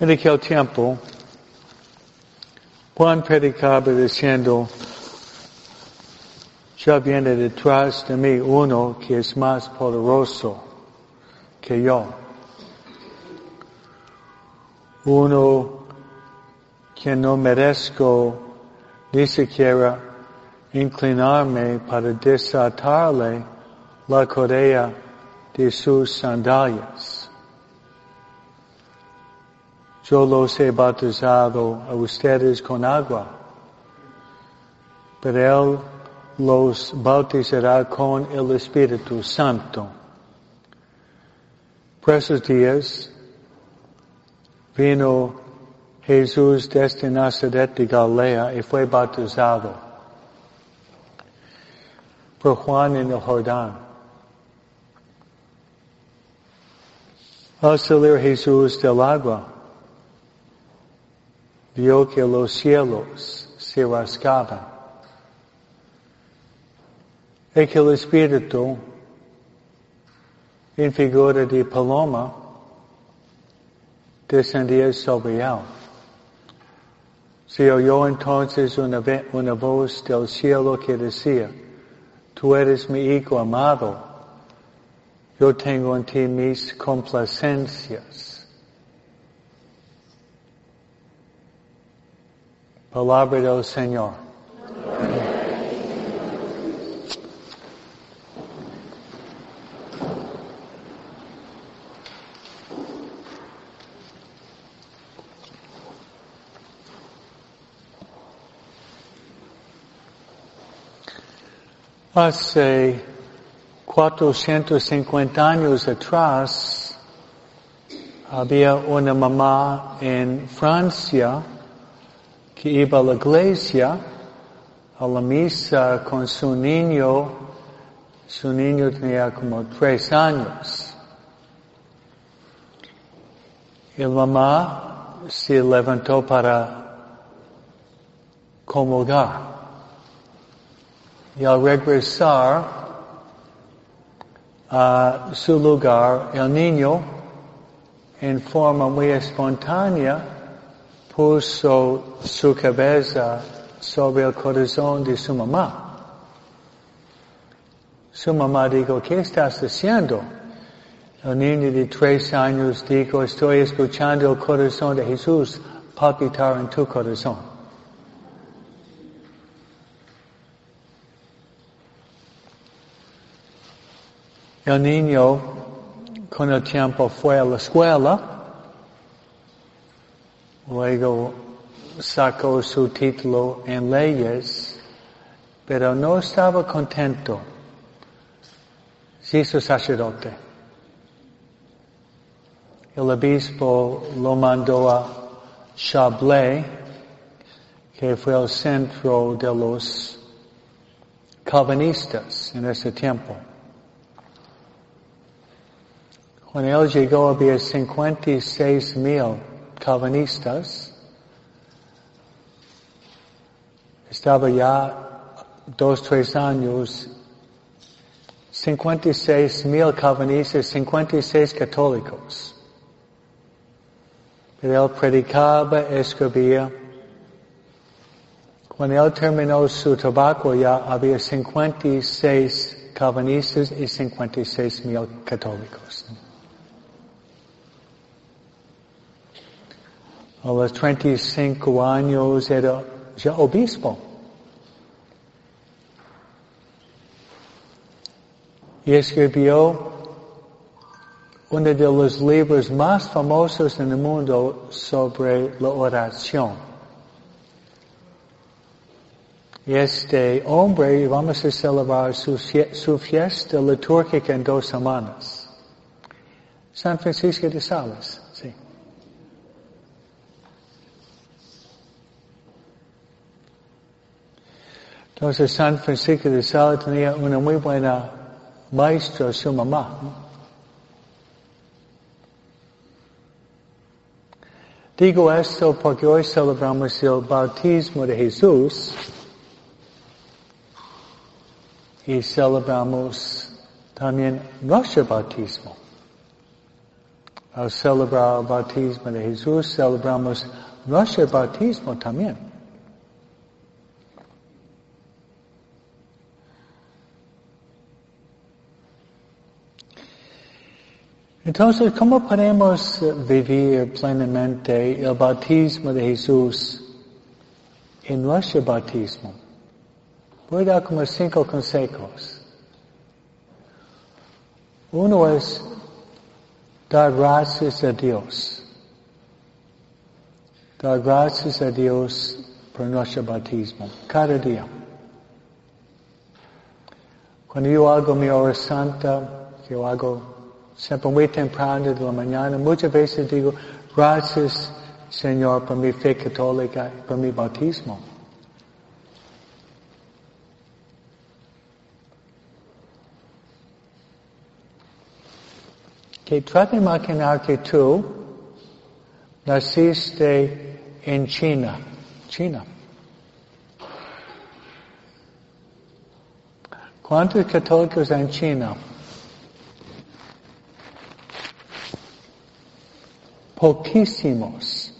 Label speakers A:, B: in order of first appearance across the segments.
A: En aquel tiempo, Juan predicaba diciendo, ya viene detrás de mí uno que es más poderoso que yo. Uno que no merezco ni siquiera inclinarme para desatarle la correa de sus sandalias. Yo los he bautizado a ustedes con agua, pero Él los bautizará con el Espíritu Santo. Por esos días vino Jesús desde Nazaret de Galilea y fue bautizado por Juan en el Jordán. Al salir Jesús del agua, vio que los cielos se rascaban y que el Espíritu, en figura de paloma, descendía sobre él. Se oyó entonces una, una voz del cielo que decía, Tú eres mi Hijo amado, yo tengo en ti mis complacencias. Palabra del Señor. Hace 450 años atrás había una mamá en Francia que iba a la iglesia, a la misa con su niño, su niño tenía como tres años. Y la mamá se levantó para comulgar. Y al regresar a su lugar, el niño, en forma muy espontánea, puso su cabeza sobre el corazón de su mamá. Su mamá dijo, ¿qué estás haciendo? El niño de tres años dijo, estoy escuchando el corazón de Jesús palpitar en tu corazón. El niño con el tiempo fue a la escuela, luego sacó su título en leyes, pero no estaba contento. Se hizo sacerdote. El obispo lo mandó a Chablais, que fue el centro de los calvinistas en ese tiempo. Cuando él llegó había 56 mil calvinistas. Estaba ya dos, tres años. 56 mil calvinistas, 56 católicos. Pero él predicaba, escribía. Cuando él terminó su tabaco ya había 56 calvinistas y 56 mil católicos. A los 35 años era ya obispo. Y escribió uno de los libros más famosos en el mundo sobre la oración. Este hombre, vamos a celebrar su, su fiesta litúrgica en dos semanas. San Francisco de Sales. Entonces San Francisco de Sales tenía una muy buena maestra, su mamá. Digo esto porque hoy celebramos el bautismo de Jesús y celebramos también nuestro bautismo. al celebrar el bautismo de Jesús, celebramos nuestro bautismo también. Entonces, ¿cómo podemos vivir plenamente el bautismo de Jesús en nuestro bautismo? Voy a dar como cinco consejos. Uno es dar gracias a Dios. Dar gracias a Dios por nuestro bautismo, cada día. Cuando yo hago mi hora santa, yo hago siempre muy temprano de la mañana, muchas veces digo, gracias Señor por mi fe católica, por mi bautismo. que trata de imaginar que tú naciste en China, China. ¿Cuántos católicos en China? Poquísimos.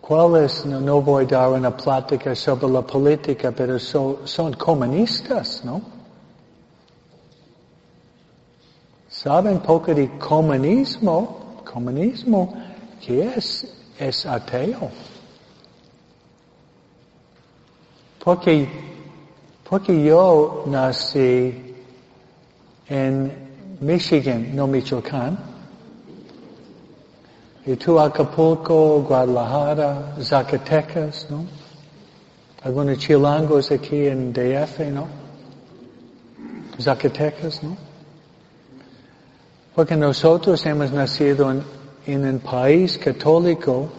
A: ¿Cuáles? No, no voy a dar una plática sobre la política, pero son comunistas, ¿no? saben poco de comunismo, comunismo, que es? Es ateo. Porque, porque yo nací en Michigan, no Michoacán, y tú Acapulco, Guadalajara, Zacatecas, ¿no? Algunos chilangos aquí en DF, ¿no? Zacatecas, ¿no? Porque nosotros hemos nacido en, un país católico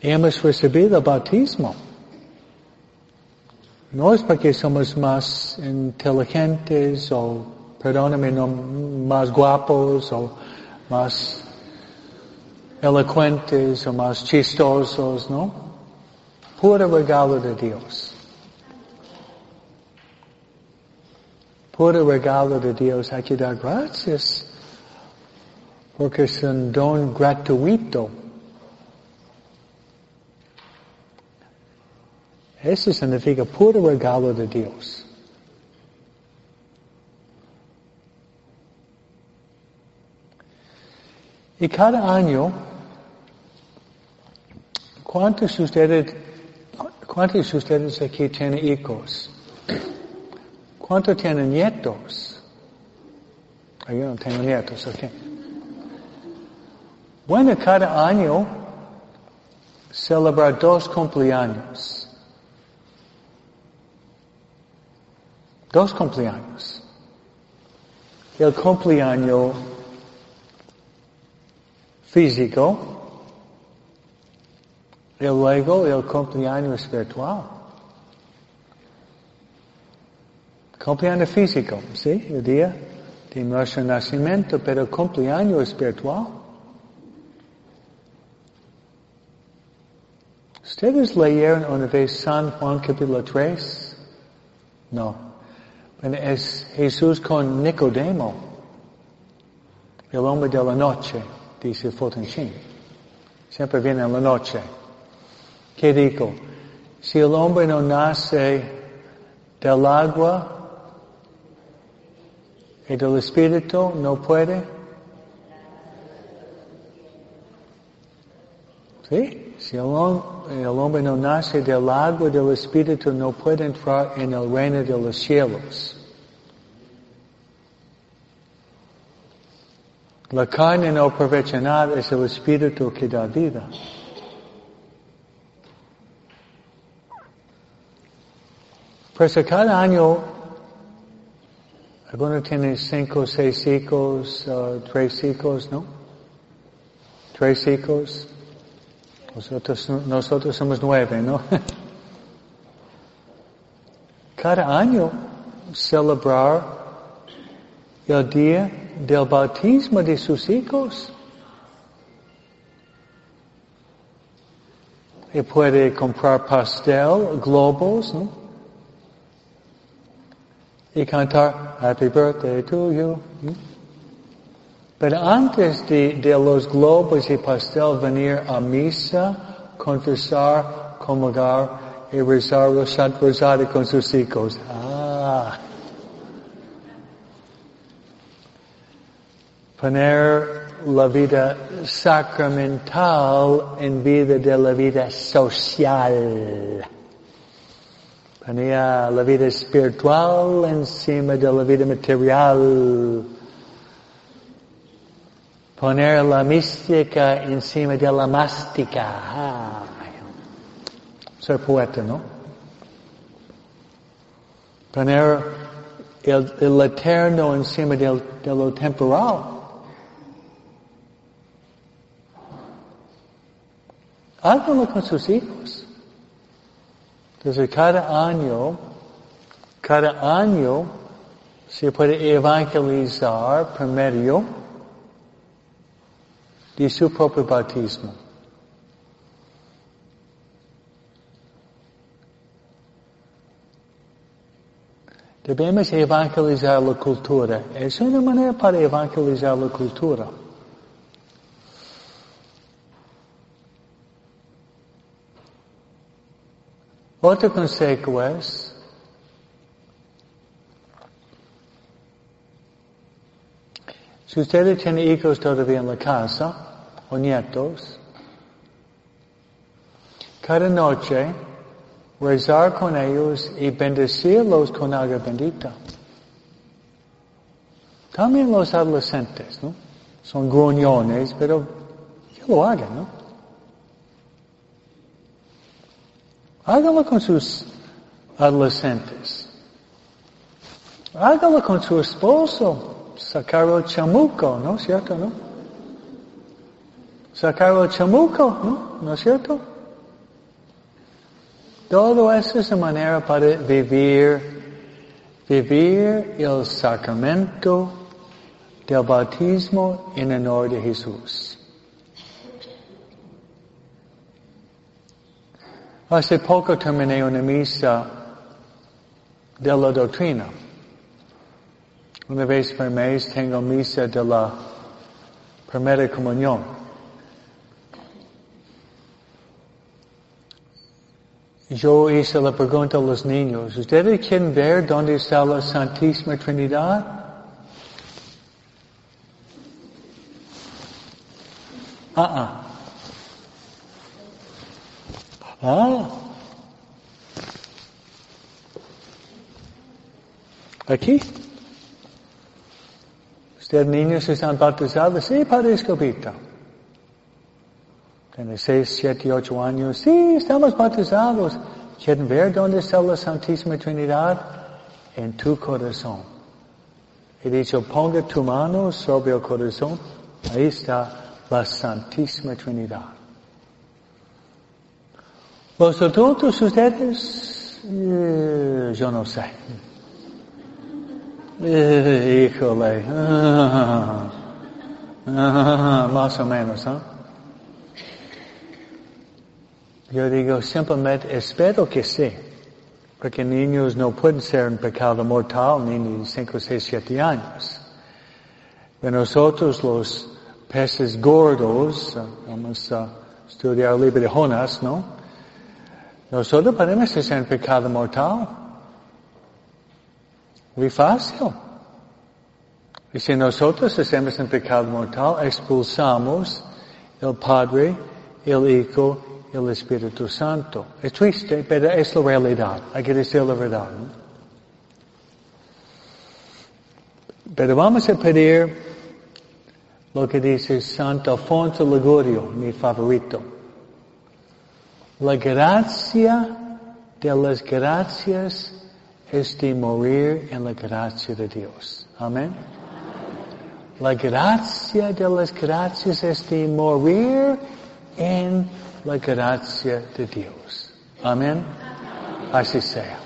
A: y hemos recibido bautismo. No es porque somos más inteligentes o, perdóname, no, más guapos o más elocuentes o más chistosos, ¿no? Puro regalo de Dios. puro regalo de Dios, hay que dar gracias, porque es un don gratuito. Eso significa puro regalo de Dios. Y cada año, ¿cuántos ustedes, cuántos de ustedes aquí tienen hijos? ¿Cuántos tienen nietos? Yo no tengo nietos, ok. Bueno, cada año celebrar dos cumpleaños. Dos cumpleaños. El cumpleaños físico y luego el cumpleaños espiritual. Cumpleaños físico, ¿sí? El día de nuestro nacimiento, pero cumpleaños espiritual. ¿Ustedes leyeron una vez San Juan capítulo 3? No. es Jesús con Nicodemo, el hombre de la noche, dice Fotenchin. Siempre viene en la noche. ¿Qué dijo? Si el hombre no nace del agua y del Espíritu no puede. ¿Sí? Si el, hombre no nace del agua y del Espíritu no puede entrar en el reino de los cielos. La carne no aprovecha nada, es el Espíritu que da vida. Pues cada año Algunos tienen cinco, seis hijos, uh, tres hijos, ¿no? Tres hijos. Nosotros, nosotros somos nueve, ¿no? Cada año celebrar el día del bautismo de sus hijos. Y puede comprar pastel, globos, ¿no? y cantar Happy Birthday to you. Pero antes de, los globos y pastel venir a misa, confesar, comulgar y rezar los Santo Rosario con sus hijos. Ah. Poner la vida sacramental en vida de la vida social. Ponía la vida espiritual encima de la vida material. Poner la mística encima de la mástica. Ah, soy poeta, ¿no? Poner el, el eterno encima de, de lo temporal. Háganlo con sus hijos. Entonces cada año, cada año se puede evangelizar por medio de su propio bautismo. Debemos evangelizar la cultura. Es una manera para evangelizar la cultura. Otro consejo es, si ustedes tienen hijos todavía en la casa, o nietos, cada noche rezar con ellos y bendecirlos con agua bendita. También los adolescentes, ¿no? Son gruñones, pero que lo hagan, ¿no? Hágalo con sus adolescentes. Hágalo con su esposo. Sacarlo el chamuco, ¿no es cierto, no? Sacarlo el chamuco, ¿no? ¿No es cierto? Todo eso es una manera para vivir, vivir el sacramento del bautismo en honor de Jesús. Hace poco terminé una misa de la doctrina. Una vez por mes tengo misa de la primera comunión. Yo hice la pregunta a los niños, ¿ustedes quieren ver dónde está la Santísima Trinidad? Ah, ah. Ah. Aquí. Ustedes niños están bautizados. Sí, Padre Escobito. Tiene seis, siete, ocho años. Sí, estamos bautizados. ¿Quieren ver dónde está la Santísima Trinidad? En tu corazón. He dicho, ponga tu mano sobre el corazón. Ahí está la Santísima Trinidad. Adultos ustedes, eh, yo no sé. Eh, híjole, más o menos, ¿eh? Yo digo simplemente espero que sí, porque niños no pueden ser un pecado mortal ni de 5, 6, 7 años. Pero nosotros los peces gordos, vamos a estudiar el libro de Jonas, ¿no? Nosotros podemos hacer un pecado mortal. Muy fácil. Y si nosotros hacemos un pecado mortal, expulsamos el Padre, el Hijo el Espíritu Santo. Es triste, pero es la realidad. Hay que decir la verdad. Pero vamos a pedir lo que dice Santo Alfonso Ligurio, mi favorito. La gracia de las gracias es de morir en la gracia de Dios. Amén. La gracia de las gracias es de morir en la gracia de Dios. Amén. Así sea.